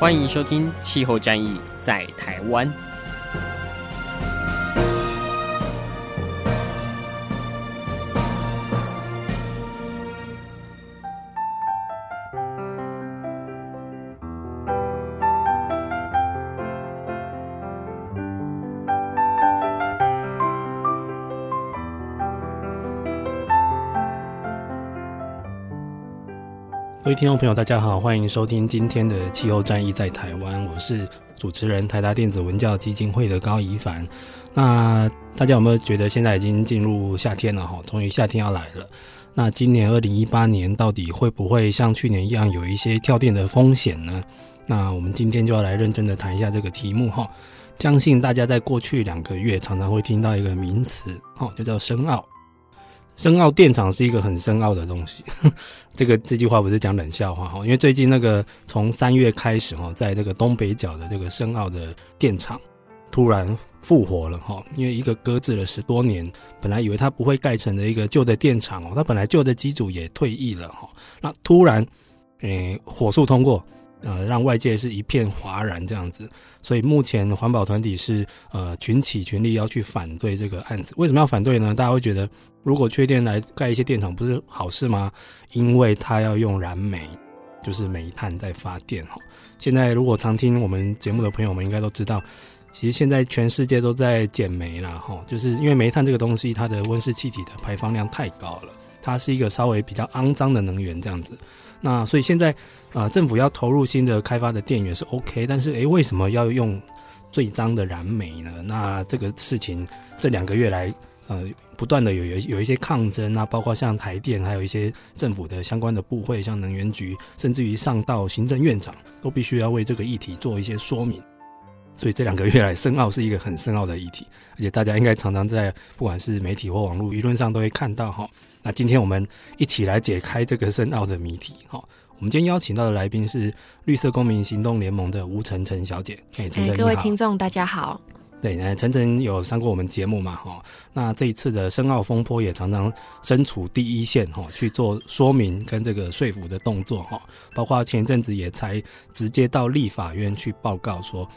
欢迎收听《气候战役在台湾》。听众朋友，大家好，欢迎收听今天的《气候战役在台湾》，我是主持人台达电子文教基金会的高宜凡。那大家有没有觉得现在已经进入夏天了？哈，终于夏天要来了。那今年二零一八年到底会不会像去年一样有一些跳电的风险呢？那我们今天就要来认真的谈一下这个题目哈。相信大家在过去两个月常常会听到一个名词，哈，就叫深奥。深奥电厂是一个很深奥的东西，这个这句话不是讲冷笑话哈，因为最近那个从三月开始哈，在那个东北角的这个深奥的电厂突然复活了哈，因为一个搁置了十多年，本来以为它不会盖成的一个旧的电厂哦，它本来旧的机组也退役了哈，那突然诶火速通过。呃，让外界是一片哗然这样子，所以目前环保团体是呃群起群力要去反对这个案子。为什么要反对呢？大家会觉得，如果缺电来盖一些电厂，不是好事吗？因为它要用燃煤，就是煤炭在发电哈。现在如果常听我们节目的朋友们应该都知道，其实现在全世界都在减煤啦哈，就是因为煤炭这个东西，它的温室气体的排放量太高了，它是一个稍微比较肮脏的能源这样子。那所以现在，啊、政府要投入新的开发的电源是 OK，但是诶，为什么要用最脏的燃煤呢？那这个事情这两个月来，呃，不断的有有有一些抗争啊，包括像台电，还有一些政府的相关的部会，像能源局，甚至于上到行政院长，都必须要为这个议题做一些说明。所以这两个月来，深奥是一个很深奥的议题，而且大家应该常常在不管是媒体或网络舆论上都会看到哈。那今天我们一起来解开这个深奥的谜题。哈，我们今天邀请到的来宾是绿色公民行动联盟的吴晨晨小姐。哎，澄澄，各位听众大家好。对，那晨晨有上过我们节目嘛？哈，那这一次的深奥风波也常常身处第一线哈，去做说明跟这个说服的动作哈。包括前一阵子也才直接到立法院去报告说，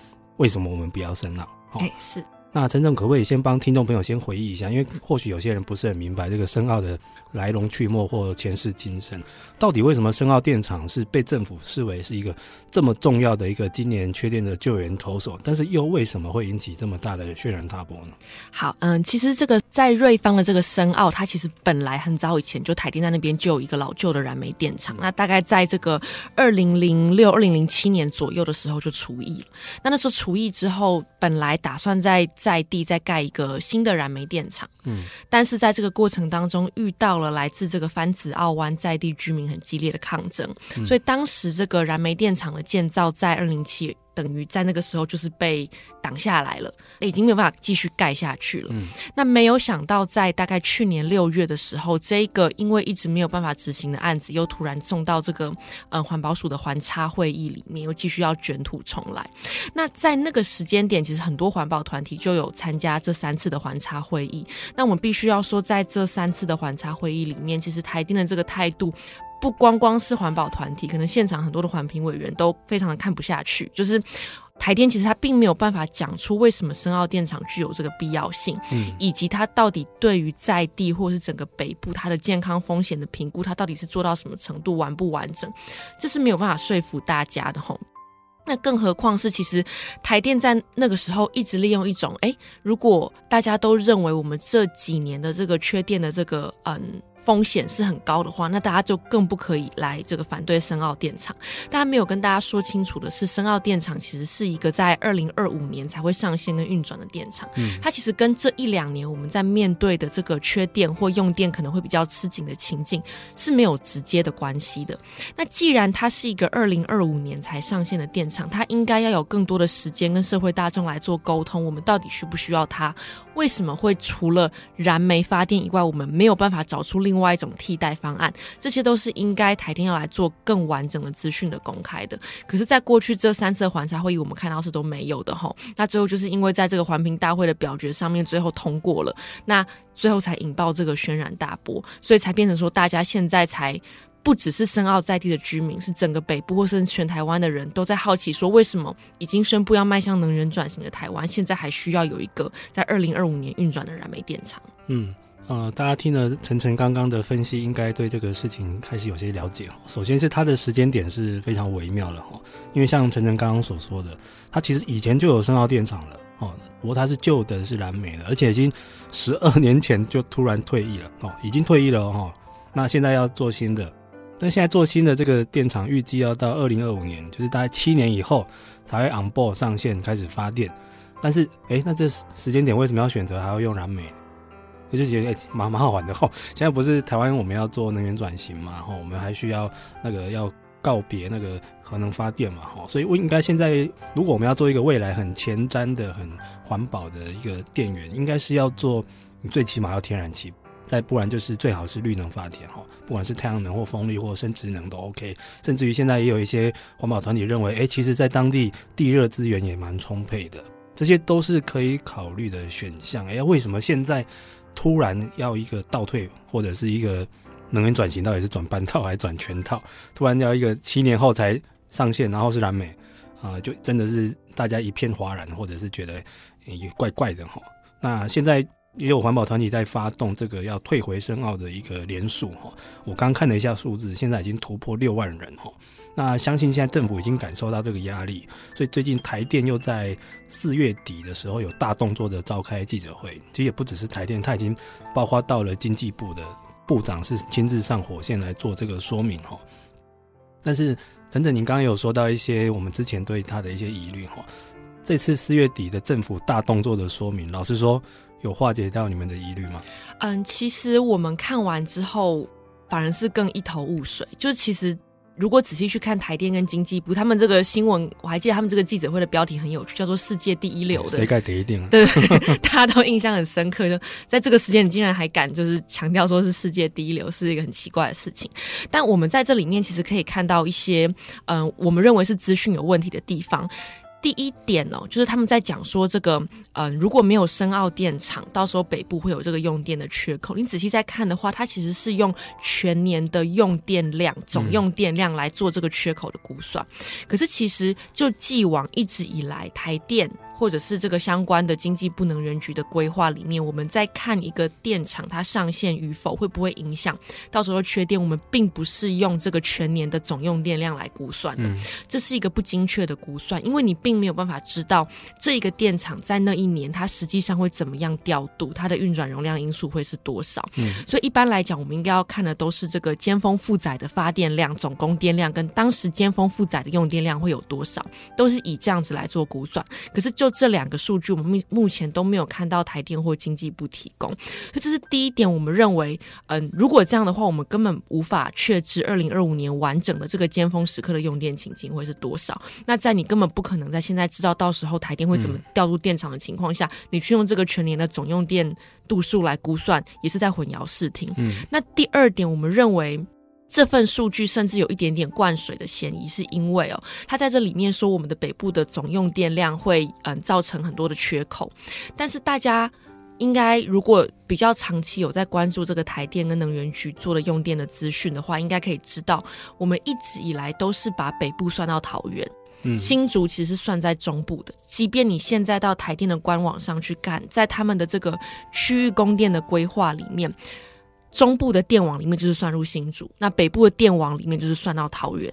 为什么我们不要生老？哎，是。那陈总可不可以先帮听众朋友先回忆一下？因为或许有些人不是很明白这个深奥的来龙去脉或前世今生，到底为什么深奥电厂是被政府视为是一个这么重要的一个今年缺电的救援投手，但是又为什么会引起这么大的轩然大波呢？好，嗯，其实这个在瑞芳的这个深奥，它其实本来很早以前就台电在那边就有一个老旧的燃煤电厂，那大概在这个二零零六、二零零七年左右的时候就除役了。那那时候除役之后，本来打算在在地再盖一个新的燃煤电厂，嗯，但是在这个过程当中遇到了来自这个番子澳湾在地居民很激烈的抗争，所以当时这个燃煤电厂的建造在二零七。等于在那个时候就是被挡下来了，已经没有办法继续盖下去了。嗯，那没有想到，在大概去年六月的时候，这个因为一直没有办法执行的案子，又突然送到这个呃环保署的环差会议里面，又继续要卷土重来。那在那个时间点，其实很多环保团体就有参加这三次的环差会议。那我们必须要说，在这三次的环差会议里面，其实台电的这个态度。不光光是环保团体，可能现场很多的环评委员都非常的看不下去。就是台电其实他并没有办法讲出为什么深奥电厂具有这个必要性，嗯，以及它到底对于在地或是整个北部它的健康风险的评估，它到底是做到什么程度，完不完整，这是没有办法说服大家的吼。那更何况是，其实台电在那个时候一直利用一种，哎，如果大家都认为我们这几年的这个缺电的这个嗯。风险是很高的话，那大家就更不可以来这个反对深澳电厂。大家没有跟大家说清楚的是，深澳电厂其实是一个在二零二五年才会上线跟运转的电厂。嗯，它其实跟这一两年我们在面对的这个缺电或用电可能会比较吃紧的情境是没有直接的关系的。那既然它是一个二零二五年才上线的电厂，它应该要有更多的时间跟社会大众来做沟通，我们到底需不需要它？为什么会除了燃煤发电以外，我们没有办法找出另另外一种替代方案？这些都是应该台电要来做更完整的资讯的公开的。可是，在过去这三次环查会议，我们看到是都没有的吼。那最后就是因为在这个环评大会的表决上面，最后通过了，那最后才引爆这个轩然大波，所以才变成说大家现在才。不只是深澳在地的居民，是整个北部或是全台湾的人都在好奇说，为什么已经宣布要迈向能源转型的台湾，现在还需要有一个在二零二五年运转的燃煤电厂？嗯，呃，大家听了晨晨刚刚的分析，应该对这个事情开始有些了解。首先是它的时间点是非常微妙的哈，因为像晨晨刚刚所说的，它其实以前就有深澳电厂了哦，不过它是旧的，是燃煤的，而且已经十二年前就突然退役了哦，已经退役了哈，那现在要做新的。那现在做新的这个电厂，预计要到二零二五年，就是大概七年以后才会 on board 上线开始发电。但是，哎，那这时间点为什么要选择还要用燃煤？我就觉得诶蛮蛮好玩的哈。现在不是台湾我们要做能源转型嘛，哈，我们还需要那个要告别那个核能发电嘛，哈。所以我应该现在，如果我们要做一个未来很前瞻的、很环保的一个电源，应该是要做，你最起码要天然气。再不然就是最好是绿能发电哈，不管是太阳能或风力或生质能都 OK，甚至于现在也有一些环保团体认为，哎，其实在当地地热资源也蛮充沛的，这些都是可以考虑的选项。哎，为什么现在突然要一个倒退，或者是一个能源转型，到底是转半套还是转全套？突然要一个七年后才上线，然后是燃煤啊，就真的是大家一片哗然，或者是觉得也怪怪的哈。那现在。也有环保团体在发动这个要退回深澳的一个联署哈，我刚看了一下数字，现在已经突破六万人哈。那相信现在政府已经感受到这个压力，所以最近台电又在四月底的时候有大动作的召开记者会。其实也不只是台电，它已经包括到了经济部的部长是亲自上火线来做这个说明哈。但是整整您刚刚有说到一些我们之前对它的一些疑虑哈，这次四月底的政府大动作的说明，老实说。有化解到你们的疑虑吗？嗯，其实我们看完之后，反而是更一头雾水。就是其实如果仔细去看台电跟经济部他们这个新闻，我还记得他们这个记者会的标题很有趣，叫做“世界第一流”的。谁盖第一定？对，大家都印象很深刻。就在这个时间，你竟然还敢就是强调说是世界第一流，是一个很奇怪的事情。但我们在这里面其实可以看到一些，嗯，我们认为是资讯有问题的地方。第一点哦，就是他们在讲说这个，嗯、呃，如果没有深澳电厂，到时候北部会有这个用电的缺口。你仔细再看的话，它其实是用全年的用电量、总用电量来做这个缺口的估算。嗯、可是其实就既往一直以来，台电。或者是这个相关的经济不能源局的规划里面，我们在看一个电厂它上线与否会不会影响，到时候缺电，我们并不是用这个全年的总用电量来估算的，这是一个不精确的估算，因为你并没有办法知道这一个电厂在那一年它实际上会怎么样调度，它的运转容量因素会是多少。嗯，所以一般来讲，我们应该要看的都是这个尖峰负载的发电量、总供电量跟当时尖峰负载的用电量会有多少，都是以这样子来做估算。可是就这两个数据，我们目目前都没有看到台电或经济部提供，所以这是第一点。我们认为，嗯，如果这样的话，我们根本无法确知二零二五年完整的这个尖峰时刻的用电情景会是多少。那在你根本不可能在现在知道到时候台电会怎么调度电厂的情况下，嗯、你去用这个全年的总用电度数来估算，也是在混淆视听。嗯，那第二点，我们认为。这份数据甚至有一点点灌水的嫌疑，是因为哦，他在这里面说我们的北部的总用电量会嗯造成很多的缺口，但是大家应该如果比较长期有在关注这个台电跟能源局做的用电的资讯的话，应该可以知道，我们一直以来都是把北部算到桃园，嗯，新竹其实是算在中部的，即便你现在到台电的官网上去看，在他们的这个区域供电的规划里面。中部的电网里面就是算入新竹，那北部的电网里面就是算到桃园，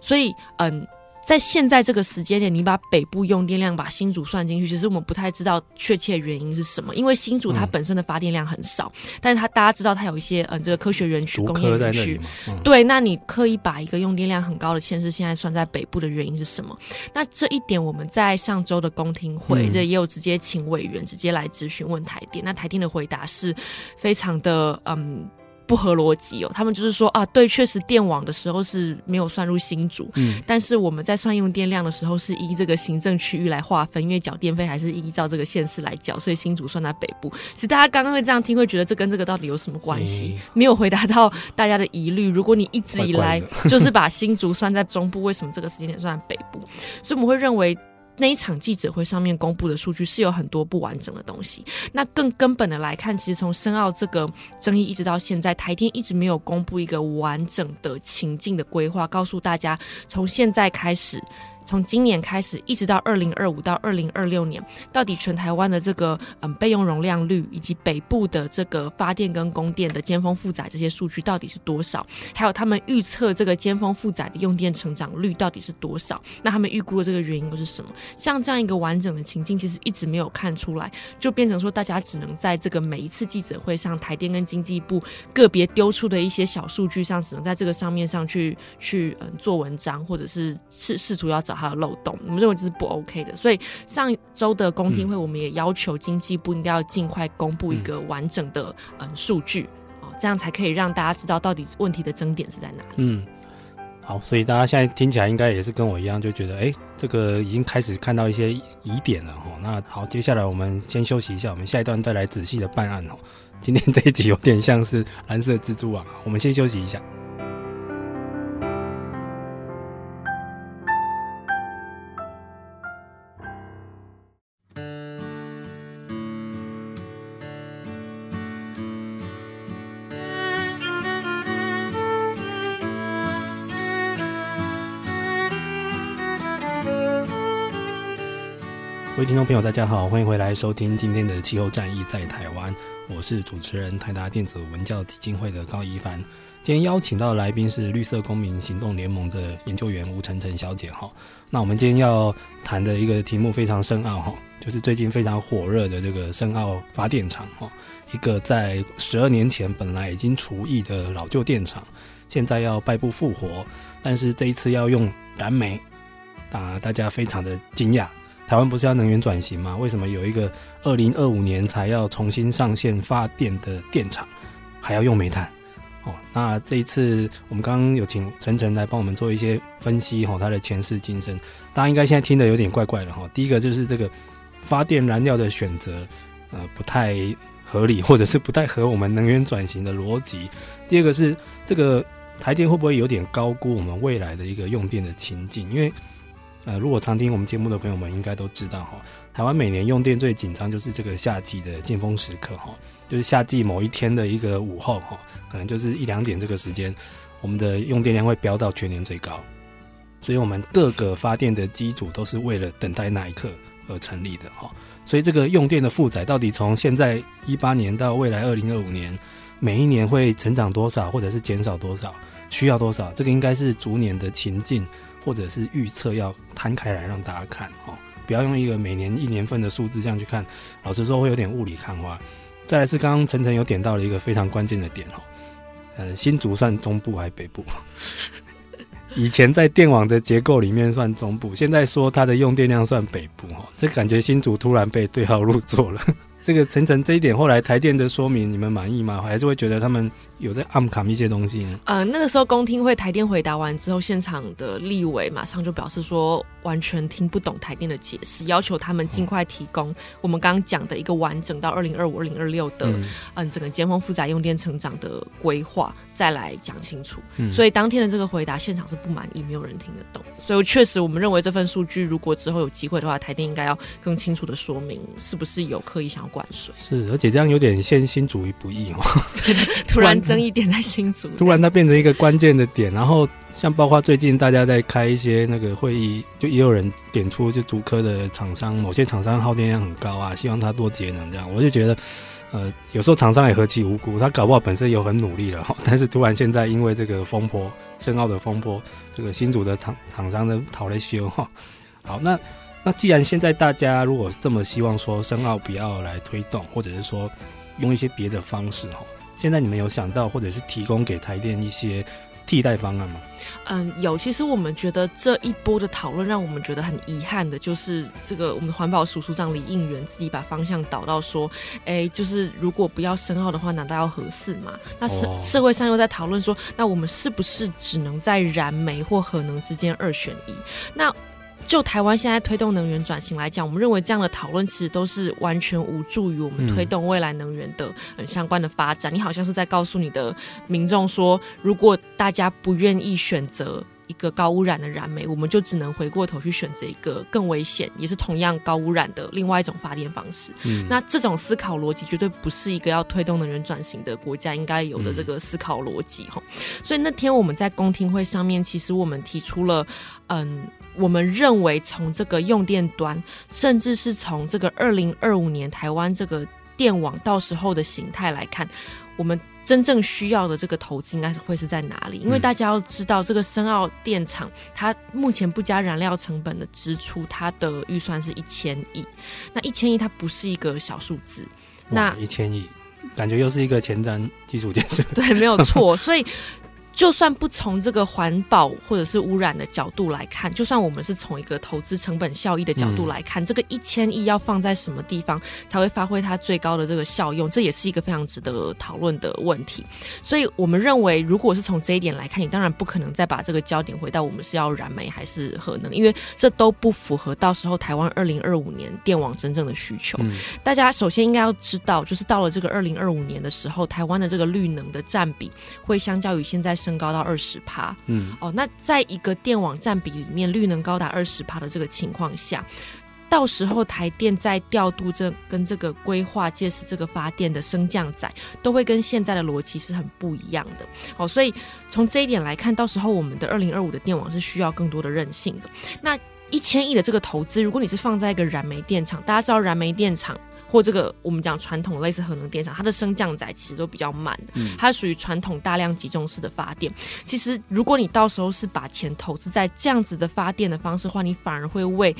所以嗯，在现在这个时间点，你把北部用电量把新竹算进去，其实我们不太知道确切原因是什么。因为新竹它本身的发电量很少，嗯、但是它大家知道它有一些嗯这个科学园区、工业园区，嗯、对，那你刻意把一个用电量很高的县市现在算在北部的原因是什么？那这一点我们在上周的公听会这、嗯、也有直接请委员直接来咨询问台电，那台电的回答是非常的嗯。不合逻辑哦，他们就是说啊，对，确实电网的时候是没有算入新竹，嗯，但是我们在算用电量的时候是依这个行政区域来划分，因为缴电费还是依照这个县市来缴，所以新竹算在北部。其实大家刚刚会这样听，会觉得这跟这个到底有什么关系？嗯、没有回答到大家的疑虑。如果你一直以来就是把新竹算在中部，为什么这个时间点算在北部？所以我们会认为。那一场记者会上面公布的数据是有很多不完整的东西。那更根本的来看，其实从申奥这个争议一直到现在，台电一直没有公布一个完整的情境的规划，告诉大家从现在开始。从今年开始，一直到二零二五到二零二六年，到底全台湾的这个嗯备用容量率，以及北部的这个发电跟供电的尖峰负载这些数据到底是多少？还有他们预测这个尖峰负载的用电成长率到底是多少？那他们预估的这个原因又是什么？像这样一个完整的情境，其实一直没有看出来，就变成说大家只能在这个每一次记者会上，台电跟经济部个别丢出的一些小数据上，只能在这个上面上去去嗯做文章，或者是试试图要找。它的漏洞，我们认为这是不 OK 的。所以上周的公听会，我们也要求经济部应该要尽快公布一个完整的嗯数据哦，这样才可以让大家知道到底问题的争点是在哪里。嗯，好，所以大家现在听起来应该也是跟我一样，就觉得哎，这个已经开始看到一些疑点了哈。那好，接下来我们先休息一下，我们下一段再来仔细的办案哦。今天这一集有点像是蓝色蜘蛛网，我们先休息一下。位听众朋友，大家好，欢迎回来收听今天的气候战役在台湾。我是主持人台达电子文教基金会的高一帆。今天邀请到的来宾是绿色公民行动联盟的研究员吴晨晨小姐哈。那我们今天要谈的一个题目非常深奥哈，就是最近非常火热的这个深澳发电厂哈，一个在十二年前本来已经除役的老旧电厂，现在要败部复活，但是这一次要用燃煤，啊，大家非常的惊讶。台湾不是要能源转型吗？为什么有一个二零二五年才要重新上线发电的电厂，还要用煤炭？哦，那这一次我们刚刚有请陈晨来帮我们做一些分析，哈，他的前世今生，大家应该现在听得有点怪怪的哈。第一个就是这个发电燃料的选择，呃，不太合理，或者是不太合我们能源转型的逻辑。第二个是这个台电会不会有点高估我们未来的一个用电的情境？因为呃，如果常听我们节目的朋友们应该都知道哈，台湾每年用电最紧张就是这个夏季的尖峰时刻哈，就是夏季某一天的一个午后哈，可能就是一两点这个时间，我们的用电量会飙到全年最高，所以我们各个发电的机组都是为了等待那一刻而成立的哈，所以这个用电的负载到底从现在一八年到未来二零二五年，每一年会成长多少，或者是减少多少，需要多少，这个应该是逐年的情境。或者是预测要摊开来让大家看哦，不要用一个每年一年份的数字这样去看，老实说会有点雾里看花。再来是刚刚晨晨有点到了一个非常关键的点哦，呃，新竹算中部还是北部？以前在电网的结构里面算中部，现在说它的用电量算北部哦，这感觉新竹突然被对号入座了。这个晨晨这一点后来台电的说明你们满意吗？还是会觉得他们有在暗扛一些东西呢？呃，那个时候公听会台电回答完之后，现场的立委马上就表示说完全听不懂台电的解释，要求他们尽快提供我们刚刚讲的一个完整到二零二五、二零二六的嗯、呃、整个尖峰负载用电成长的规划，再来讲清楚。嗯、所以当天的这个回答现场是不满意，没有人听得懂。所以确实我们认为这份数据如果之后有机会的话，台电应该要更清楚的说明是不是有刻意想要。灌水是，而且这样有点陷新主于不义哦。对，突然争议点在新主，突然它变成一个关键的点。然后像包括最近大家在开一些那个会议，就也有人点出，就竹科的厂商，某些厂商耗电量很高啊，希望它多节能这样。我就觉得呃，有时候厂商也何其无辜，他搞不好本身有很努力了哈，但是突然现在因为这个风波，深奥的风波，这个新竹的厂厂商的讨论修哈。好，那那既然现在大家如果这么希望说深奥不要来推动，或者是说用一些别的方式哈，现在你们有想到或者是提供给台电一些替代方案吗？嗯，有。其实我们觉得这一波的讨论让我们觉得很遗憾的，就是这个我们的环保署署长李应元自己把方向导到说，哎，就是如果不要深奥的话，难道要核四吗？那社社会上又在讨论说，那我们是不是只能在燃煤或核能之间二选一？那就台湾现在推动能源转型来讲，我们认为这样的讨论其实都是完全无助于我们推动未来能源的很相关的发展。你好像是在告诉你的民众说，如果大家不愿意选择一个高污染的燃煤，我们就只能回过头去选择一个更危险，也是同样高污染的另外一种发电方式。嗯、那这种思考逻辑绝对不是一个要推动能源转型的国家应该有的这个思考逻辑哈。嗯、所以那天我们在公听会上面，其实我们提出了，嗯。我们认为，从这个用电端，甚至是从这个二零二五年台湾这个电网到时候的形态来看，我们真正需要的这个投资应该是会是在哪里？因为大家要知道，这个深澳电厂它目前不加燃料成本的支出，它的预算是一千亿。那一千亿它不是一个小数字。那一千亿，感觉又是一个前瞻基础建设。对，没有错。所以。就算不从这个环保或者是污染的角度来看，就算我们是从一个投资成本效益的角度来看，嗯、这个一千亿要放在什么地方才会发挥它最高的这个效用，这也是一个非常值得讨论的问题。所以我们认为，如果是从这一点来看，你当然不可能再把这个焦点回到我们是要燃煤还是核能，因为这都不符合到时候台湾二零二五年电网真正的需求。嗯、大家首先应该要知道，就是到了这个二零二五年的时候，台湾的这个绿能的占比会相较于现在。升高到二十趴，嗯，哦，那在一个电网占比里面，绿能高达二十趴的这个情况下，到时候台电在调度这跟这个规划，届时这个发电的升降载，都会跟现在的逻辑是很不一样的。哦，所以从这一点来看，到时候我们的二零二五的电网是需要更多的韧性的。那一千亿的这个投资，如果你是放在一个燃煤电厂，大家知道燃煤电厂。或这个我们讲传统类似核能电厂，它的升降载其实都比较慢的，它属于传统大量集中式的发电。其实如果你到时候是把钱投资在这样子的发电的方式的话，你反而会为。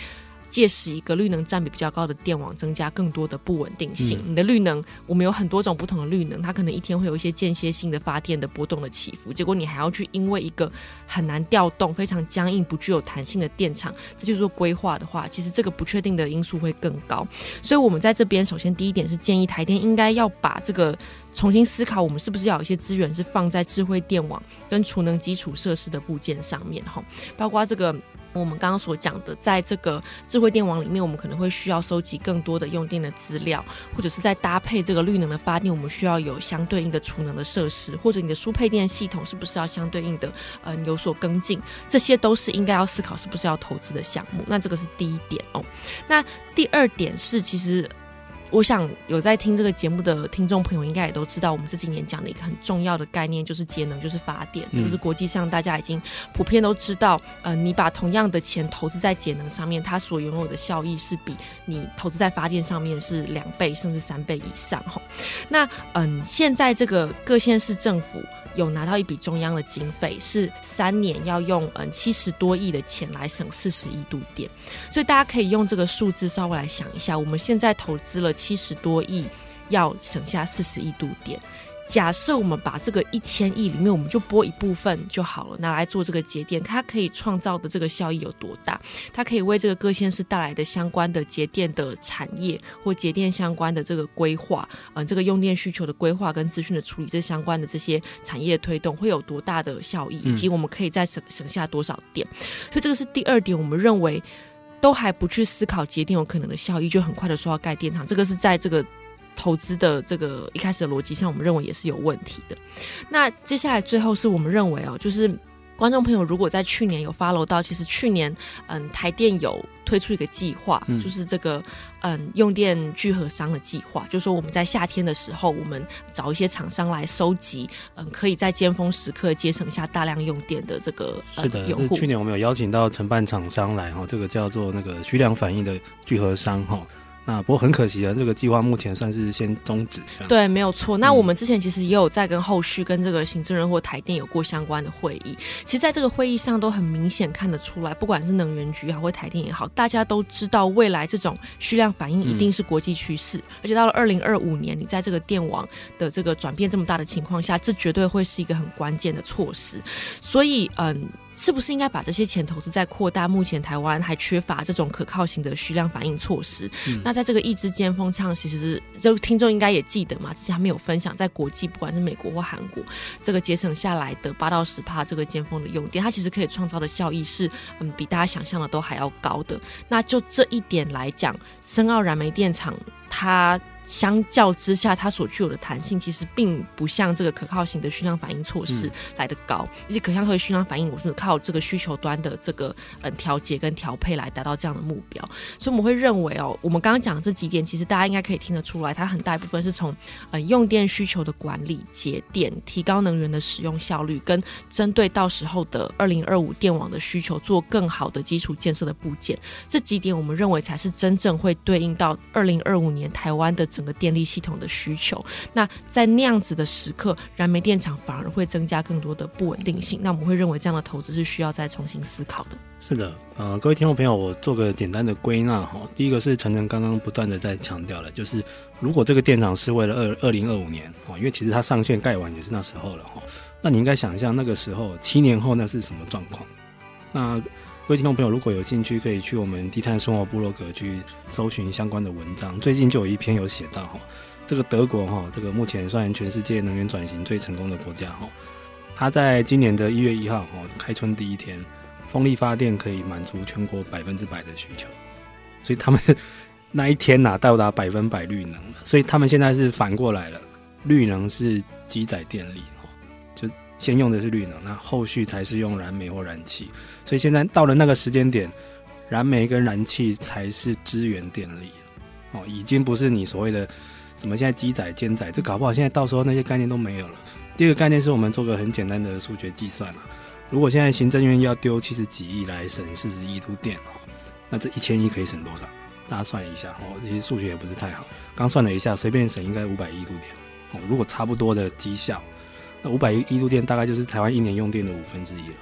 届时一个绿能占比比较高的电网，增加更多的不稳定性。嗯、你的绿能，我们有很多种不同的绿能，它可能一天会有一些间歇性的发电的波动的起伏。结果你还要去因为一个很难调动、非常僵硬、不具有弹性的电厂，这就做规划的话，其实这个不确定的因素会更高。所以，我们在这边首先第一点是建议台电应该要把这个重新思考，我们是不是要有一些资源是放在智慧电网跟储能基础设施的部件上面，哈，包括这个。我们刚刚所讲的，在这个智慧电网里面，我们可能会需要收集更多的用电的资料，或者是在搭配这个绿能的发电，我们需要有相对应的储能的设施，或者你的输配电系统是不是要相对应的嗯有所跟进，这些都是应该要思考是不是要投资的项目。那这个是第一点哦。那第二点是其实。我想有在听这个节目的听众朋友，应该也都知道，我们这几年讲的一个很重要的概念就是节能，就是发电。这个是国际上大家已经普遍都知道。呃，你把同样的钱投资在节能上面，它所拥有的效益是比你投资在发电上面是两倍甚至三倍以上。哈，那嗯，现在这个各县市政府。有拿到一笔中央的经费，是三年要用嗯七十多亿的钱来省四十亿度电，所以大家可以用这个数字稍微来想一下，我们现在投资了七十多亿，要省下四十亿度电。假设我们把这个一千亿里面，我们就拨一部分就好了，拿来做这个节电，它可以创造的这个效益有多大？它可以为这个各县市带来的相关的节电的产业或节电相关的这个规划，嗯，这个用电需求的规划跟资讯的处理，这相关的这些产业推动会有多大的效益，以及我们可以再省省下多少电？所以这个是第二点，我们认为都还不去思考节电有可能的效益，就很快的说要盖电厂，这个是在这个。投资的这个一开始的逻辑上，我们认为也是有问题的。那接下来最后是我们认为哦，就是观众朋友如果在去年有 follow 到，其实去年嗯台电有推出一个计划，嗯、就是这个嗯用电聚合商的计划，就是说我们在夏天的时候，我们找一些厂商来收集，嗯可以在尖峰时刻节省下大量用电的这个、嗯、是的，这去年我们有邀请到承办厂商来哈，这个叫做那个徐良反应的聚合商哈。那不过很可惜啊，这个计划目前算是先终止。对，没有错。那我们之前其实也有在跟后续跟这个行政人或台电有过相关的会议。其实，在这个会议上都很明显看得出来，不管是能源局也好，或台电也好，大家都知道未来这种需量反应一定是国际趋势，嗯、而且到了二零二五年，你在这个电网的这个转变这么大的情况下，这绝对会是一个很关键的措施。所以，嗯。是不是应该把这些钱投资在扩大目前台湾还缺乏这种可靠型的需量反应措施？嗯、那在这个一支尖峰唱，其实是就听众应该也记得嘛，之前还没有分享，在国际不管是美国或韩国，这个节省下来的八到十帕这个尖峰的用电，它其实可以创造的效益是嗯比大家想象的都还要高的。那就这一点来讲，深澳燃煤电厂它。相较之下，它所具有的弹性其实并不像这个可靠型的需量反应措施来得高，嗯、而且可靠和需量反应，我是靠这个需求端的这个嗯调节跟调配来达到这样的目标。所以我们会认为哦，我们刚刚讲的这几点，其实大家应该可以听得出来，它很大一部分是从嗯用电需求的管理、节电、提高能源的使用效率，跟针对到时候的二零二五电网的需求做更好的基础建设的部件，这几点我们认为才是真正会对应到二零二五年台湾的。整个电力系统的需求，那在那样子的时刻，燃煤电厂反而会增加更多的不稳定性。那我们会认为这样的投资是需要再重新思考的。是的，呃，各位听众朋友，我做个简单的归纳哈。第一个是承承刚刚不断的在强调了，就是如果这个电厂是为了二二零二五年哦，因为其实它上线盖完也是那时候了哈。那你应该想象那个时候七年后那是什么状况？那。各位听众朋友，如果有兴趣，可以去我们低碳生活部落格去搜寻相关的文章。最近就有一篇有写到哈，这个德国哈，这个目前算全世界能源转型最成功的国家哈，它在今年的一月一号哈，开春第一天，风力发电可以满足全国百分之百的需求，所以他们那一天呐到达百分百绿能了。所以他们现在是反过来了，绿能是机载电力，先用的是绿能，那后续才是用燃煤或燃气。所以现在到了那个时间点，燃煤跟燃气才是支援电力，哦，已经不是你所谓的什么现在机载、肩载，这搞不好现在到时候那些概念都没有了。第二个概念是我们做个很简单的数学计算啊，如果现在行政院要丢七十几亿来省四十亿度电哦，那这一千亿可以省多少？大家算一下哦，这些数学也不是太好，刚算了一下，随便省应该五百亿度电哦。如果差不多的绩效，五百亿度电大概就是台湾一年用电的五分之一了。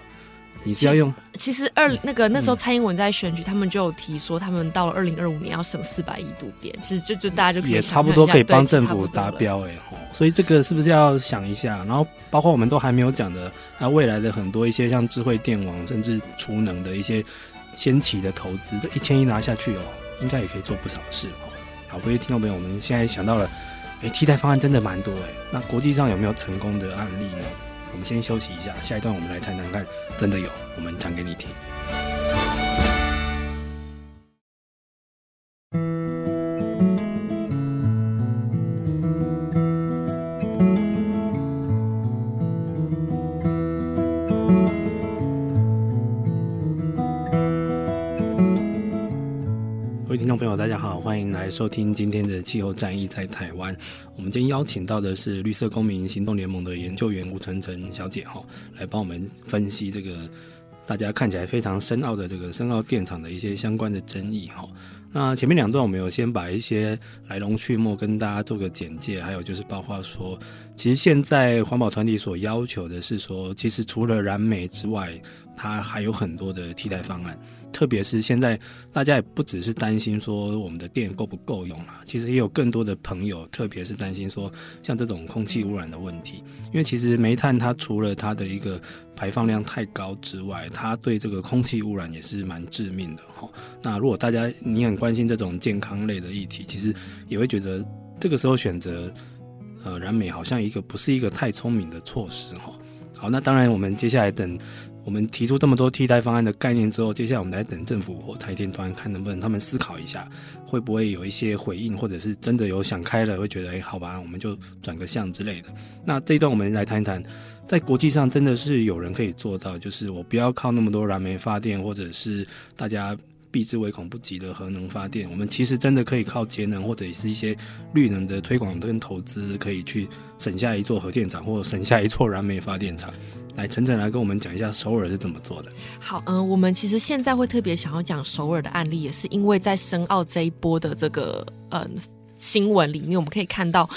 你是要用？其实二那个那时候蔡英文在选举，嗯、他们就有提说，他们到了二零二五年要省四百亿度电。其实就就大家就可以也差不多可以帮政府达标哎吼。所以这个是不是要想一下？然后包括我们都还没有讲的，那未来的很多一些像智慧电网，甚至储能的一些先期的投资，这一千亿拿下去哦，应该也可以做不少事哦。好，各位听众朋友，我们现在想到了，哎，替代方案真的蛮多哎。那国际上有没有成功的案例呢？我们先休息一下，下一段我们来谈谈看，真的有，我们讲给你听。收听今天的气候战役在台湾，我们今天邀请到的是绿色公民行动联盟的研究员吴晨晨小姐哈，来帮我们分析这个大家看起来非常深奥的这个深奥电厂的一些相关的争议哈。那前面两段我们有先把一些来龙去脉跟大家做个简介，还有就是包括说，其实现在环保团体所要求的是说，其实除了燃煤之外，它还有很多的替代方案。特别是现在，大家也不只是担心说我们的电够不够用啦，其实也有更多的朋友，特别是担心说像这种空气污染的问题。因为其实煤炭它除了它的一个排放量太高之外，它对这个空气污染也是蛮致命的哈。那如果大家你很关心这种健康类的议题，其实也会觉得这个时候选择呃燃煤好像一个不是一个太聪明的措施哈。好，那当然我们接下来等。我们提出这么多替代方案的概念之后，接下来我们来等政府或台电端看能不能他们思考一下，会不会有一些回应，或者是真的有想开了，会觉得哎，好吧，我们就转个向之类的。那这一段我们来谈一谈，在国际上真的是有人可以做到，就是我不要靠那么多燃煤发电，或者是大家避之唯恐不及的核能发电。我们其实真的可以靠节能或者是一些绿能的推广跟投资，可以去省下一座核电厂或者省下一座燃煤发电厂。来，澄澄来跟我们讲一下首尔是怎么做的。好，嗯、我们其实现在会特别想要讲首尔的案例，也是因为在申奥这一波的这个嗯、新闻里面，我们可以看到。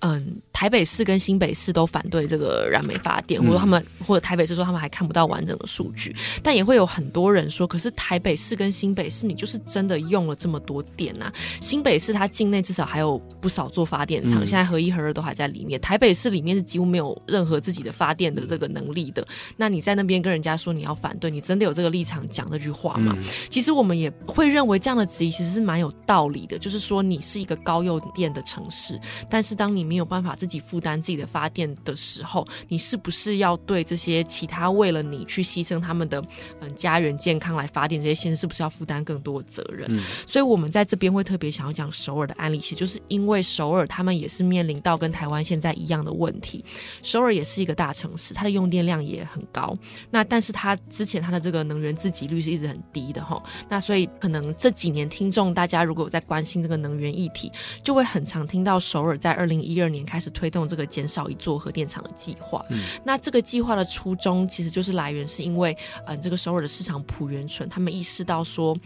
嗯，台北市跟新北市都反对这个燃煤发电，或者他们或者台北市说他们还看不到完整的数据，但也会有很多人说，可是台北市跟新北市，你就是真的用了这么多电啊？新北市它境内至少还有不少座发电厂，现在合一合二都还在里面，台北市里面是几乎没有任何自己的发电的这个能力的。那你在那边跟人家说你要反对，你真的有这个立场讲这句话吗？其实我们也会认为这样的质疑其实是蛮有道理的，就是说你是一个高用电的城市，但是当你没有办法自己负担自己的发电的时候，你是不是要对这些其他为了你去牺牲他们的嗯家园健康来发电这些先生，是不是要负担更多的责任？嗯，所以我们在这边会特别想要讲首尔的案例，其实就是因为首尔他们也是面临到跟台湾现在一样的问题。首尔也是一个大城市，它的用电量也很高，那但是它之前它的这个能源自给率是一直很低的哈。那所以可能这几年听众大家如果有在关心这个能源议题，就会很常听到首尔在二零一二年开开始推动这个减少一座核电厂的计划。嗯，那这个计划的初衷其实就是来源是因为，嗯、呃，这个首尔的市场朴元淳他们意识到说，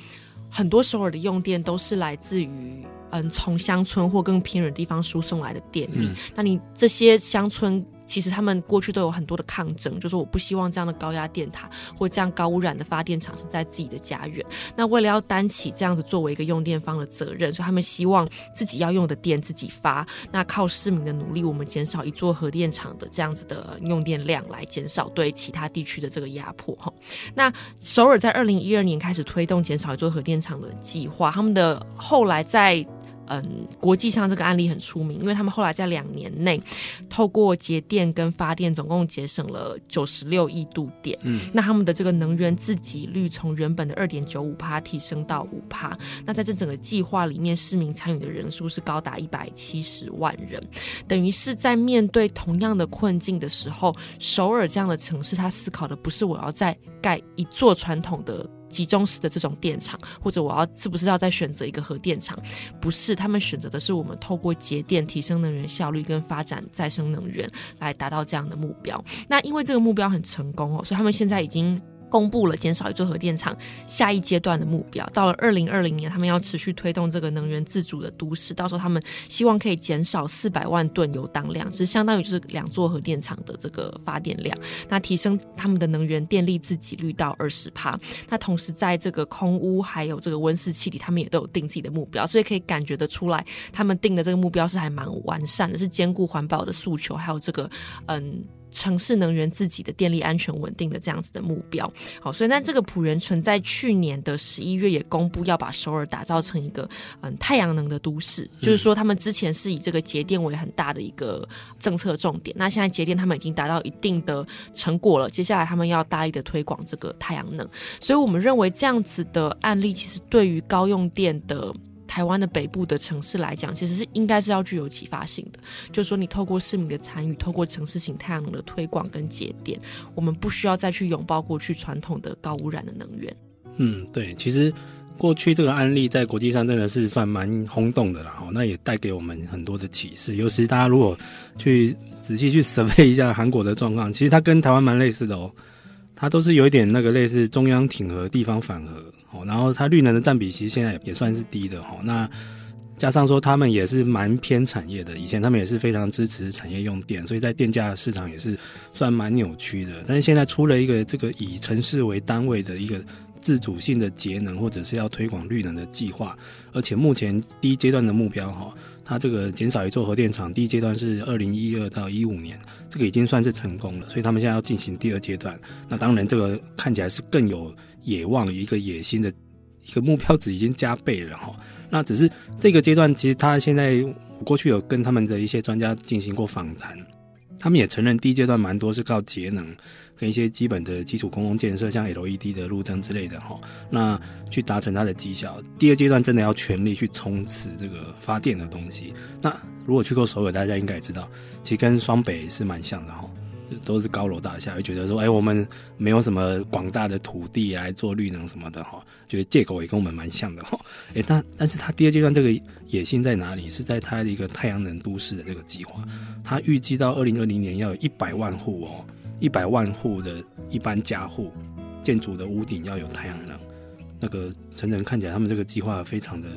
很多首尔的用电都是来自于，嗯，从乡村或更偏远的地方输送来的电力。嗯、那你这些乡村。其实他们过去都有很多的抗争，就是我不希望这样的高压电塔或这样高污染的发电厂是在自己的家园。那为了要担起这样子作为一个用电方的责任，所以他们希望自己要用的电自己发。那靠市民的努力，我们减少一座核电厂的这样子的用电量，来减少对其他地区的这个压迫。哈，那首尔在二零一二年开始推动减少一座核电厂的计划，他们的后来在。嗯，国际上这个案例很出名，因为他们后来在两年内，透过节电跟发电，总共节省了九十六亿度电。嗯，那他们的这个能源自给率从原本的二点九五帕提升到五帕。那在这整个计划里面，市民参与的人数是高达一百七十万人，等于是在面对同样的困境的时候，首尔这样的城市，他思考的不是我要再盖一座传统的。集中式的这种电厂，或者我要是不是要再选择一个核电厂？不是，他们选择的是我们透过节电提升能源效率跟发展再生能源来达到这样的目标。那因为这个目标很成功哦，所以他们现在已经。公布了减少一座核电厂下一阶段的目标，到了二零二零年，他们要持续推动这个能源自主的都市。到时候他们希望可以减少四百万吨油当量，其实相当于就是两座核电厂的这个发电量。那提升他们的能源电力自给率到二十帕。那同时在这个空污还有这个温室气体，他们也都有定自己的目标，所以可以感觉得出来，他们定的这个目标是还蛮完善的，是兼顾环保的诉求，还有这个嗯。城市能源自己的电力安全稳定的这样子的目标，好，所以那这个朴元淳在去年的十一月也公布要把首尔打造成一个嗯太阳能的都市，嗯，就是说他们之前是以这个节电为很大的一个政策重点，那现在节电他们已经达到一定的成果了，接下来他们要大力的推广这个太阳能，所以我们认为这样子的案例其实对于高用电的。台湾的北部的城市来讲，其实是应该是要具有启发性的。就是说，你透过市民的参与，透过城市型太阳能的推广跟节点，我们不需要再去拥抱过去传统的高污染的能源。嗯，对，其实过去这个案例在国际上真的是算蛮轰动的啦。哈，那也带给我们很多的启示。尤其大家如果去仔细去识别一下韩国的状况，其实它跟台湾蛮类似的哦。它都是有一点那个类似中央挺和，地方反核。哦，然后它绿能的占比其实现在也算是低的哈。那加上说他们也是蛮偏产业的，以前他们也是非常支持产业用电，所以在电价市场也是算蛮扭曲的。但是现在出了一个这个以城市为单位的一个自主性的节能或者是要推广绿能的计划，而且目前第一阶段的目标哈，它这个减少一座核电厂，第一阶段是二零一二到一五年，这个已经算是成功了。所以他们现在要进行第二阶段，那当然这个看起来是更有。野望一个野心的一个目标值已经加倍了哈，那只是这个阶段，其实他现在过去有跟他们的一些专家进行过访谈，他们也承认第一阶段蛮多是靠节能跟一些基本的基础公共建设，像 LED 的路灯之类的哈，那去达成它的绩效。第二阶段真的要全力去冲刺这个发电的东西。那如果去过首尔，大家应该也知道，其实跟双北是蛮像的哈。都是高楼大厦，会觉得说，哎，我们没有什么广大的土地来做绿能什么的哈，觉得借口也跟我们蛮像的哈。哎，但但是他第二阶段这个野心在哪里？是在他的一个太阳能都市的这个计划，他预计到二零二零年要有一百万户哦，一百万户的一般家户建筑的屋顶要有太阳能。那个陈晨看起来他们这个计划非常的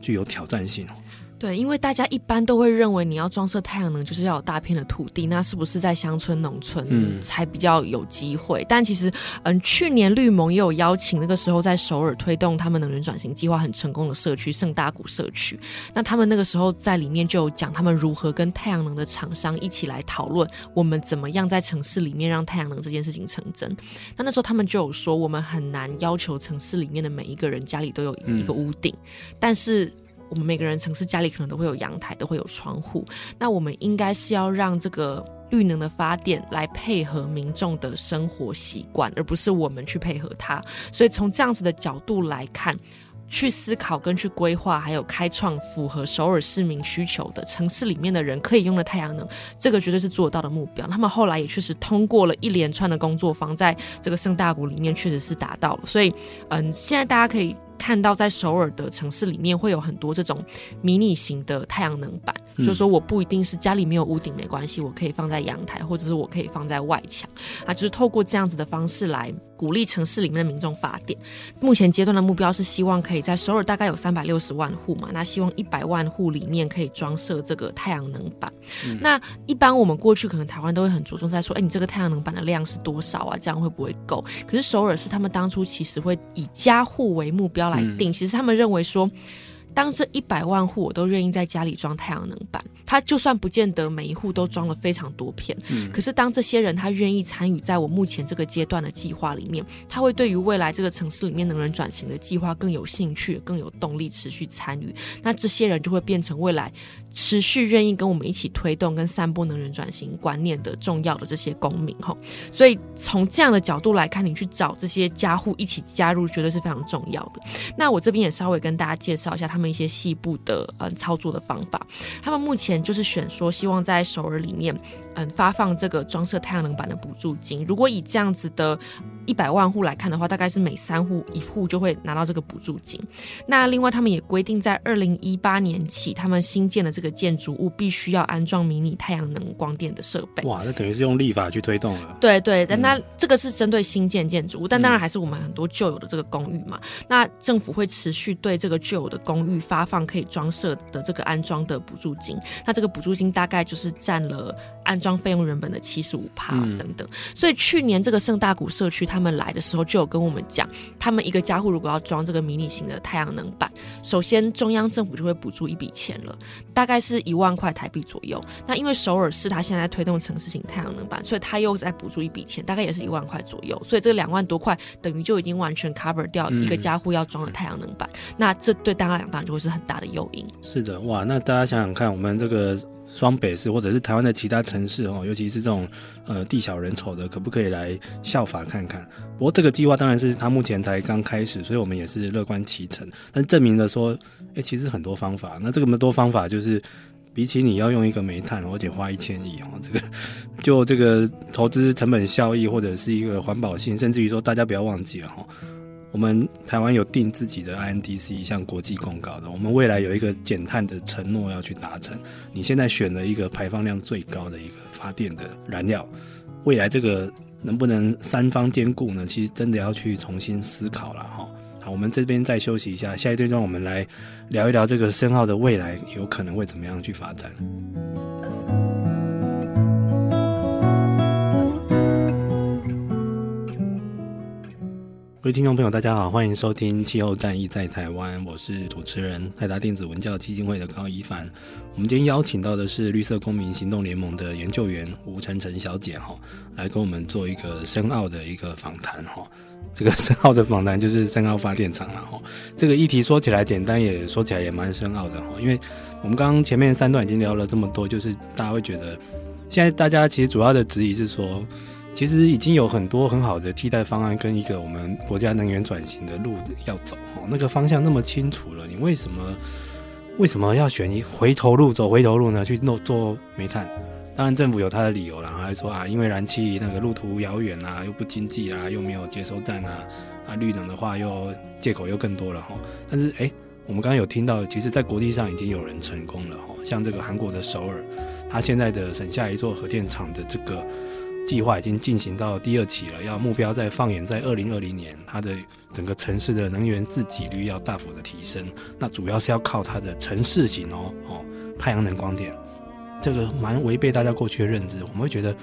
具有挑战性哦。对，因为大家一般都会认为你要装设太阳能，就是要有大片的土地，那是不是在乡村、农村才比较有机会？嗯、但其实，嗯，去年绿盟也有邀请那个时候在首尔推动他们能源转型计划很成功的社区圣大谷社区，那他们那个时候在里面就有讲他们如何跟太阳能的厂商一起来讨论，我们怎么样在城市里面让太阳能这件事情成真。那那时候他们就有说，我们很难要求城市里面的每一个人家里都有一个屋顶，嗯、但是。我们每个人城市家里可能都会有阳台，都会有窗户。那我们应该是要让这个绿能的发电来配合民众的生活习惯，而不是我们去配合它。所以从这样子的角度来看，去思考跟去规划，还有开创符合首尔市民需求的城市里面的人可以用的太阳能，这个绝对是做到的目标。他们后来也确实通过了一连串的工作坊，在这个圣大谷里面确实是达到了。所以，嗯，现在大家可以。看到在首尔的城市里面会有很多这种迷你型的太阳能板，嗯、就是说我不一定是家里没有屋顶没关系，我可以放在阳台，或者是我可以放在外墙啊，就是透过这样子的方式来鼓励城市里面的民众发电。目前阶段的目标是希望可以在首尔大概有三百六十万户嘛，那希望一百万户里面可以装设这个太阳能板。嗯、那一般我们过去可能台湾都会很着重在说，哎，你这个太阳能板的量是多少啊？这样会不会够？可是首尔是他们当初其实会以家户为目标。来定，其实他们认为说，当这一百万户我都愿意在家里装太阳能板，他就算不见得每一户都装了非常多片，嗯，可是当这些人他愿意参与在我目前这个阶段的计划里面，他会对于未来这个城市里面能源转型的计划更有兴趣、更有动力持续参与。那这些人就会变成未来持续愿意跟我们一起推动跟散播能源转型观念的重要的这些公民哈。所以从这样的角度来看，你去找这些家户一起加入，绝对是非常重要的。那我这边也稍微跟大家介绍一下他们。一些细部的呃操作的方法，他们目前就是选说，希望在首尔里面，嗯，发放这个装设太阳能板的补助金。如果以这样子的一百万户来看的话，大概是每三户一户就会拿到这个补助金。那另外，他们也规定，在二零一八年起，他们新建的这个建筑物必须要安装迷你太阳能光电的设备。哇，那等于是用立法去推动了。对对，但那这个是针对新建建筑物，但当然还是我们很多旧有的这个公寓嘛。嗯、那政府会持续对这个旧有的公寓发放可以装设的这个安装的补助金。那这个补助金大概就是占了安装费用原本的七十五帕等等。嗯、所以去年这个圣大谷社区。他们来的时候就有跟我们讲，他们一个家户如果要装这个迷你型的太阳能板，首先中央政府就会补助一笔钱了，大概是一万块台币左右。那因为首尔市它现在推动城市型太阳能板，所以它又在补助一笔钱，大概也是一万块左右。所以这两万多块等于就已经完全 cover 掉一个家户要装的太阳能板。嗯、那这对大家来讲当然就会是很大的诱因。是的，哇，那大家想想看，我们这个。双北市或者是台湾的其他城市哦，尤其是这种呃地小人丑的，可不可以来效法看看？不过这个计划当然是它目前才刚开始，所以我们也是乐观其成。但证明了说，哎、欸，其实很多方法。那这个么多方法，就是比起你要用一个煤炭，而且花一千亿哦，这个就这个投资成本效益或者是一个环保性，甚至于说大家不要忘记了哈。我们台湾有定自己的 INDC 向国际公告的，我们未来有一个减碳的承诺要去达成。你现在选了一个排放量最高的一个发电的燃料，未来这个能不能三方兼顾呢？其实真的要去重新思考了哈。好，我们这边再休息一下，下一段让我们来聊一聊这个深澳的未来有可能会怎么样去发展。各位听众朋友，大家好，欢迎收听《气候战役在台湾》，我是主持人泰达电子文教基金会的高一帆。我们今天邀请到的是绿色公民行动联盟的研究员吴晨晨小姐哈，来跟我们做一个深奥的一个访谈哈。这个深奥的访谈就是深澳发电厂了哈。这个议题说起来简单，也说起来也蛮深奥的哈。因为我们刚刚前面三段已经聊了这么多，就是大家会觉得，现在大家其实主要的质疑是说。其实已经有很多很好的替代方案，跟一个我们国家能源转型的路要走，那个方向那么清楚了，你为什么为什么要选一回头路走回头路呢？去弄做煤炭，当然政府有他的理由啦，然后还说啊，因为燃气那个路途遥远啊，又不经济啦，又没有接收站啊，啊绿能的话又借口又更多了哈。但是哎，我们刚刚有听到，其实在国际上已经有人成功了哈，像这个韩国的首尔，它现在的省下一座核电厂的这个计划已经进行到第二期了，要目标在放眼在二零二零年，它的整个城市的能源自给率要大幅的提升，那主要是要靠它的城市型哦哦太阳能光电。这个蛮违背大家过去的认知，我们会觉得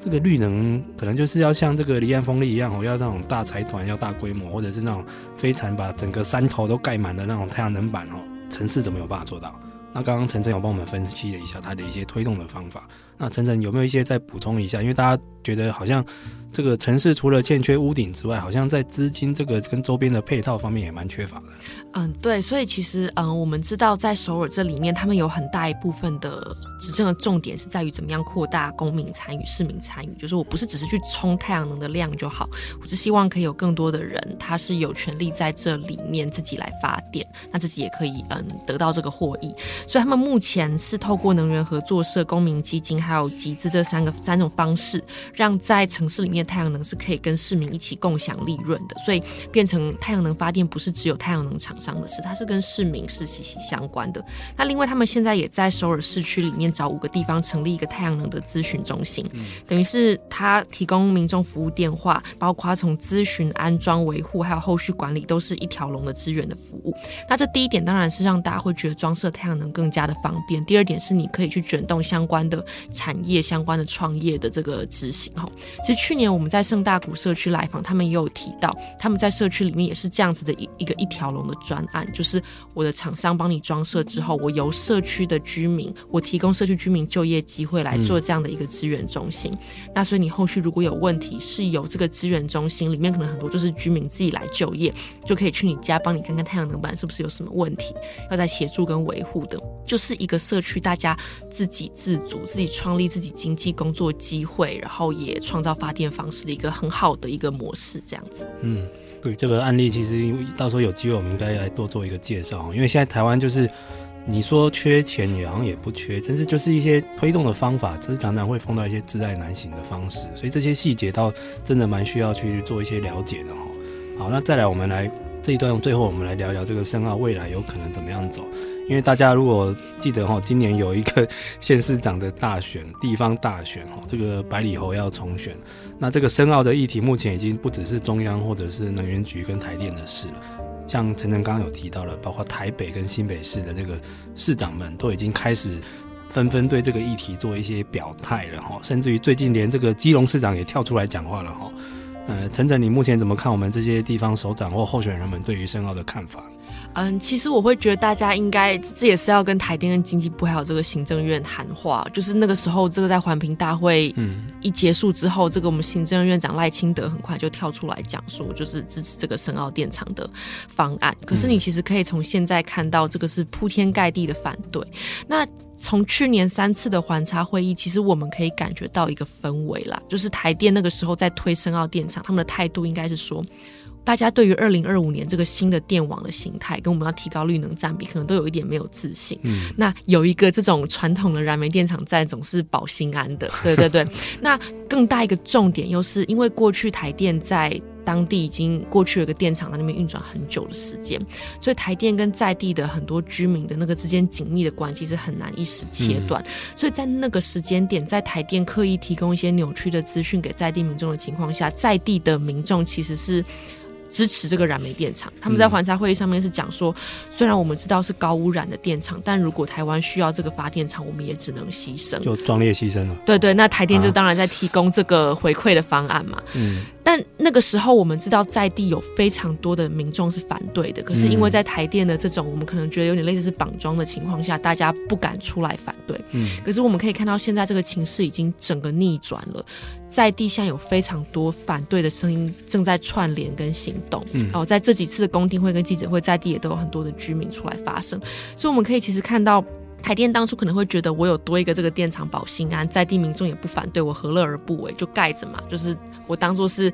这个绿能可能就是要像这个离岸风力一样哦，要那种大财团，要大规模，或者是那种非常把整个山头都盖满的那种太阳能板哦，城市怎么有办法做到？那刚刚陈晨有帮我们分析了一下他的一些推动的方法，那陈晨有没有一些再补充一下？因为大家觉得好像。这个城市除了欠缺屋顶之外，好像在资金这个跟周边的配套方面也蛮缺乏的。嗯，对，所以其实嗯，我们知道在首尔这里面，他们有很大一部分的执政的重点是在于怎么样扩大公民参与、市民参与。就是我不是只是去冲太阳能的量就好，我是希望可以有更多的人，他是有权利在这里面自己来发电，那自己也可以嗯得到这个获益。所以他们目前是透过能源合作社、公民基金还有集资这三个三种方式，让在城市里面。太阳能是可以跟市民一起共享利润的，所以变成太阳能发电不是只有太阳能厂商的事，它是跟市民是息息相关的。那另外，他们现在也在首尔市区里面找五个地方成立一个太阳能的咨询中心，嗯、等于是他提供民众服务电话，包括从咨询、安装、维护，还有后续管理，都是一条龙的资源的服务。那这第一点当然是让大家会觉得装设太阳能更加的方便。第二点是你可以去卷动相关的产业、相关的创业的这个执行。哈，其实去年我。我们在盛大谷社区来访，他们也有提到，他们在社区里面也是这样子的一一个一条龙的专案，就是我的厂商帮你装设之后，我由社区的居民，我提供社区居民就业机会来做这样的一个资源中心。嗯、那所以你后续如果有问题，是由这个资源中心里面可能很多就是居民自己来就业，就可以去你家帮你看看太阳能板是不是有什么问题，要在协助跟维护的，就是一个社区大家自给自足，自己创立自己经济工作机会，然后也创造发电方式的一个。很好的一个模式，这样子。嗯，对这个案例，其实到时候有机会我们应该来多做一个介绍。因为现在台湾就是你说缺钱，也好像也不缺，但是就是一些推动的方法，只是常常会碰到一些自爱难行的方式。所以这些细节倒真的蛮需要去做一些了解的哈。好，那再来我们来这一段，最后我们来聊聊这个深澳未来有可能怎么样走。因为大家如果记得哈，今年有一个县市长的大选，地方大选哈，这个百里侯要重选。那这个深澳的议题，目前已经不只是中央或者是能源局跟台电的事了。像陈晨刚刚有提到了，包括台北跟新北市的这个市长们，都已经开始纷纷对这个议题做一些表态了哈。甚至于最近连这个基隆市长也跳出来讲话了哈。呃，陈晨，你目前怎么看我们这些地方首长或候选人们对于申奥的看法？嗯，其实我会觉得大家应该，这也是要跟台电跟经济部还有这个行政院谈话。就是那个时候，这个在环评大会一结束之后，嗯、这个我们行政院长赖清德很快就跳出来讲说，就是支持这个深澳电厂的方案。可是你其实可以从现在看到，这个是铺天盖地的反对。那从去年三次的环差会议，其实我们可以感觉到一个氛围啦，就是台电那个时候在推深澳电厂，他们的态度应该是说。大家对于二零二五年这个新的电网的形态，跟我们要提高绿能占比，可能都有一点没有自信。嗯，那有一个这种传统的燃煤电厂在，总是保心安的。对对对。那更大一个重点，又是因为过去台电在当地已经过去有一个电厂在那边运转很久的时间，所以台电跟在地的很多居民的那个之间紧密的关系是很难一时切断。嗯、所以在那个时间点，在台电刻意提供一些扭曲的资讯给在地民众的情况下，在地的民众其实是。支持这个燃煤电厂，他们在环差会议上面是讲说，虽然我们知道是高污染的电厂，但如果台湾需要这个发电厂，我们也只能牺牲，就壮烈牺牲了。对对，那台电就当然在提供这个回馈的方案嘛。嗯。但那个时候，我们知道在地有非常多的民众是反对的。可是因为在台电的这种，我们可能觉得有点类似是绑桩的情况下，大家不敢出来反对。嗯。可是我们可以看到，现在这个情势已经整个逆转了，在地下有非常多反对的声音正在串联跟行动。嗯。哦，在这几次的公听会跟记者会，在地也都有很多的居民出来发声。所以我们可以其实看到。台电当初可能会觉得我有多一个这个电厂保心安，在地民众也不反对我，何乐而不为？就盖着嘛，就是我当做是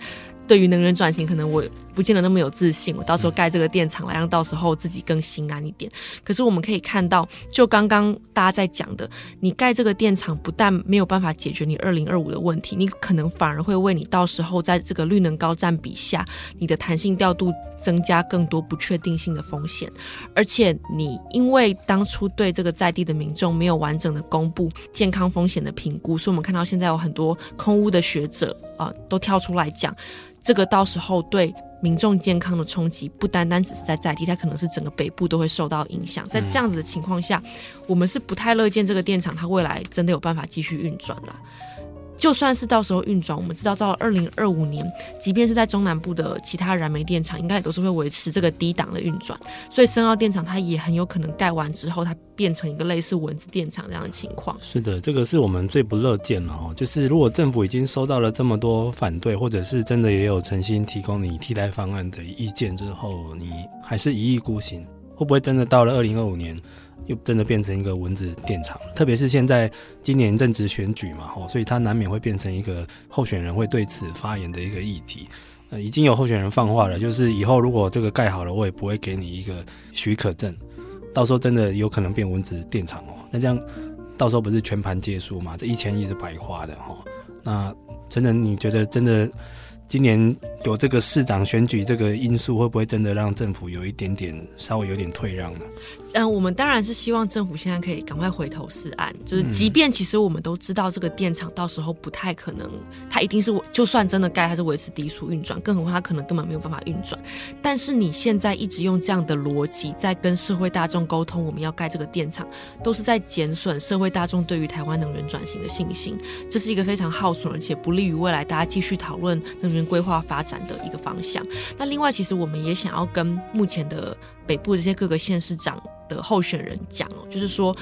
对于能源转型，可能我不见得那么有自信。我到时候盖这个电厂来，让到时候自己更心安一点。可是我们可以看到，就刚刚大家在讲的，你盖这个电厂不但没有办法解决你二零二五的问题，你可能反而会为你到时候在这个绿能高占比下，你的弹性调度增加更多不确定性的风险。而且你因为当初对这个在地的民众没有完整的公布健康风险的评估，所以我们看到现在有很多空屋的学者啊、呃，都跳出来讲，这个到时候对民众健康的冲击不单单只是在在地，它可能是整个北部都会受到影响。在这样子的情况下，我们是不太乐见这个电厂它未来真的有办法继续运转了。就算是到时候运转，我们知道到二零二五年，即便是在中南部的其他燃煤电厂，应该也都是会维持这个低档的运转。所以深澳电厂它也很有可能盖完之后，它变成一个类似蚊子电厂这样的情况。是的，这个是我们最不乐见了哦。就是如果政府已经收到了这么多反对，或者是真的也有诚心提供你替代方案的意见之后，你还是一意孤行，会不会真的到了二零二五年？又真的变成一个蚊子电厂了，特别是现在今年正值选举嘛，吼，所以它难免会变成一个候选人会对此发言的一个议题。呃，已经有候选人放话了，就是以后如果这个盖好了，我也不会给你一个许可证，到时候真的有可能变蚊子电厂哦。那这样到时候不是全盘皆输嘛？这一千亿是白花的哈。那真的你觉得真的？今年有这个市长选举这个因素，会不会真的让政府有一点点稍微有点退让呢？嗯，我们当然是希望政府现在可以赶快回头是岸。就是，即便其实我们都知道这个电厂到时候不太可能，它一定是就算真的盖，它是维持低速运转，更何况它可能根本没有办法运转。但是你现在一直用这样的逻辑在跟社会大众沟通，我们要盖这个电厂，都是在减损社会大众对于台湾能源转型的信心。这是一个非常耗损，而且不利于未来大家继续讨论能源规划发展的一个方向。那另外，其实我们也想要跟目前的北部这些各个县市长的候选人讲哦，就是说。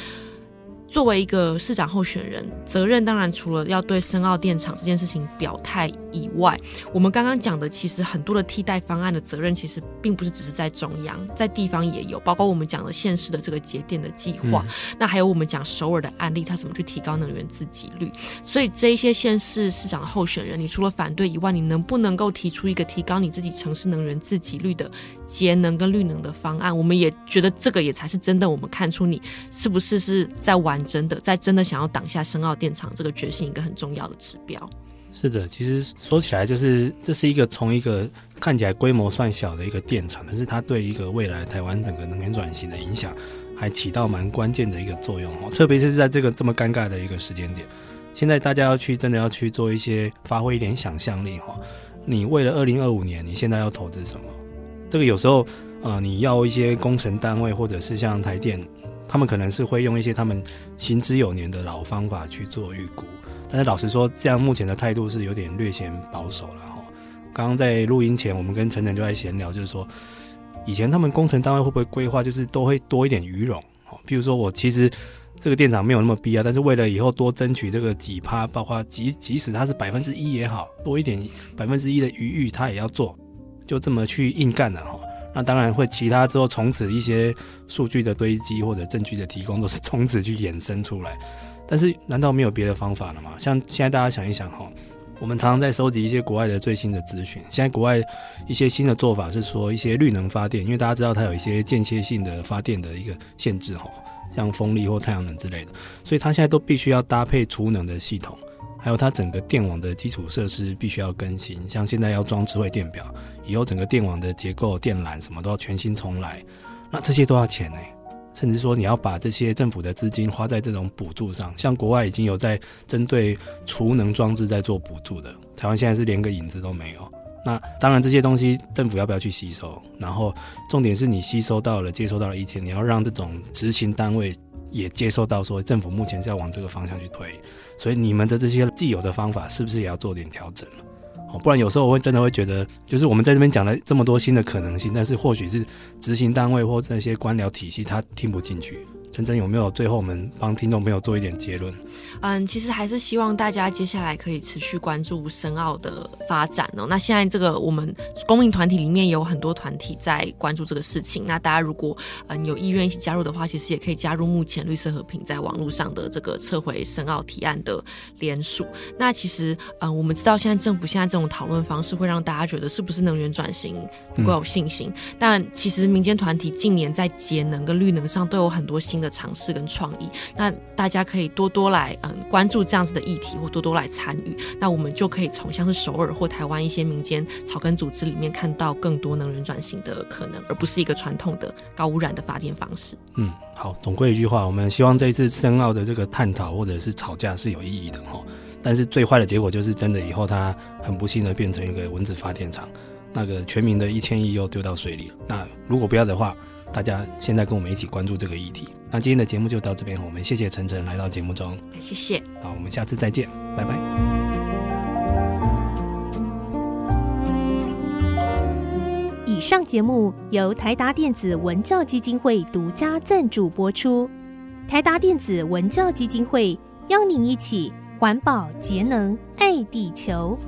作为一个市长候选人，责任当然除了要对深澳电厂这件事情表态以外，我们刚刚讲的其实很多的替代方案的责任，其实并不是只是在中央，在地方也有，包括我们讲的县市的这个节电的计划，嗯、那还有我们讲首尔的案例，它怎么去提高能源自给率。所以这一些县市市长候选人，你除了反对以外，你能不能够提出一个提高你自己城市能源自给率的节能跟绿能的方案？我们也觉得这个也才是真的，我们看出你是不是是在玩。真的在真的想要挡下深澳电厂这个决心，一个很重要的指标。是的，其实说起来，就是这是一个从一个看起来规模算小的一个电厂，但是它对一个未来台湾整个能源转型的影响，还起到蛮关键的一个作用哦。特别是在这个这么尴尬的一个时间点，现在大家要去真的要去做一些发挥一点想象力哈。你为了二零二五年，你现在要投资什么？这个有时候呃，你要一些工程单位，或者是像台电。他们可能是会用一些他们行之有年的老方法去做预估，但是老实说，这样目前的态度是有点略显保守了哈。刚刚在录音前，我们跟陈晨就在闲聊，就是说，以前他们工程单位会不会规划，就是都会多一点余容，哦，比如说我其实这个电厂没有那么必要，但是为了以后多争取这个几趴，包括即即使它是百分之一也好，多一点百分之一的余裕，它也要做，就这么去硬干了哈。那当然会，其他之后从此一些数据的堆积或者证据的提供都是从此去衍生出来。但是难道没有别的方法了吗？像现在大家想一想哈，我们常常在收集一些国外的最新的资讯。现在国外一些新的做法是说一些绿能发电，因为大家知道它有一些间歇性的发电的一个限制哈，像风力或太阳能之类的，所以它现在都必须要搭配储能的系统。还有它整个电网的基础设施必须要更新，像现在要装智慧电表，以后整个电网的结构、电缆什么都要全新重来，那这些都要钱呢。甚至说你要把这些政府的资金花在这种补助上，像国外已经有在针对储能装置在做补助的，台湾现在是连个影子都没有。那当然这些东西政府要不要去吸收？然后重点是你吸收到了、接收到了意见，你要让这种执行单位也接受到，说政府目前是要往这个方向去推。所以你们的这些既有的方法是不是也要做点调整了？哦，不然有时候我会真的会觉得，就是我们在这边讲了这么多新的可能性，但是或许是执行单位或这些官僚体系他听不进去，陈晨有没有最后我们帮听众朋友做一点结论？嗯，其实还是希望大家接下来可以持续关注深奥的发展哦。那现在这个我们公民团体里面有很多团体在关注这个事情。那大家如果嗯有意愿一起加入的话，其实也可以加入目前绿色和平在网络上的这个撤回深奥提案的联署。那其实嗯，我们知道现在政府现在这种讨论方式会让大家觉得是不是能源转型不够有信心？但其实民间团体近年在节能跟绿能上都有很多新的尝试跟创意。那大家可以多多来嗯。关注这样子的议题，或多多来参与，那我们就可以从像是首尔或台湾一些民间草根组织里面看到更多能源转型的可能，而不是一个传统的高污染的发电方式。嗯，好，总归一句话，我们希望这一次深奥的这个探讨或者是吵架是有意义的哈。但是最坏的结果就是真的以后它很不幸的变成一个蚊子发电厂，那个全民的一千亿又丢到水里。那如果不要的话，大家现在跟我们一起关注这个议题。那今天的节目就到这边，我们谢谢晨晨来到节目中，谢谢。好，我们下次再见，拜拜。以上节目由台达电子文教基金会独家赞助播出。台达电子文教基金会邀您一起环保节能爱地球。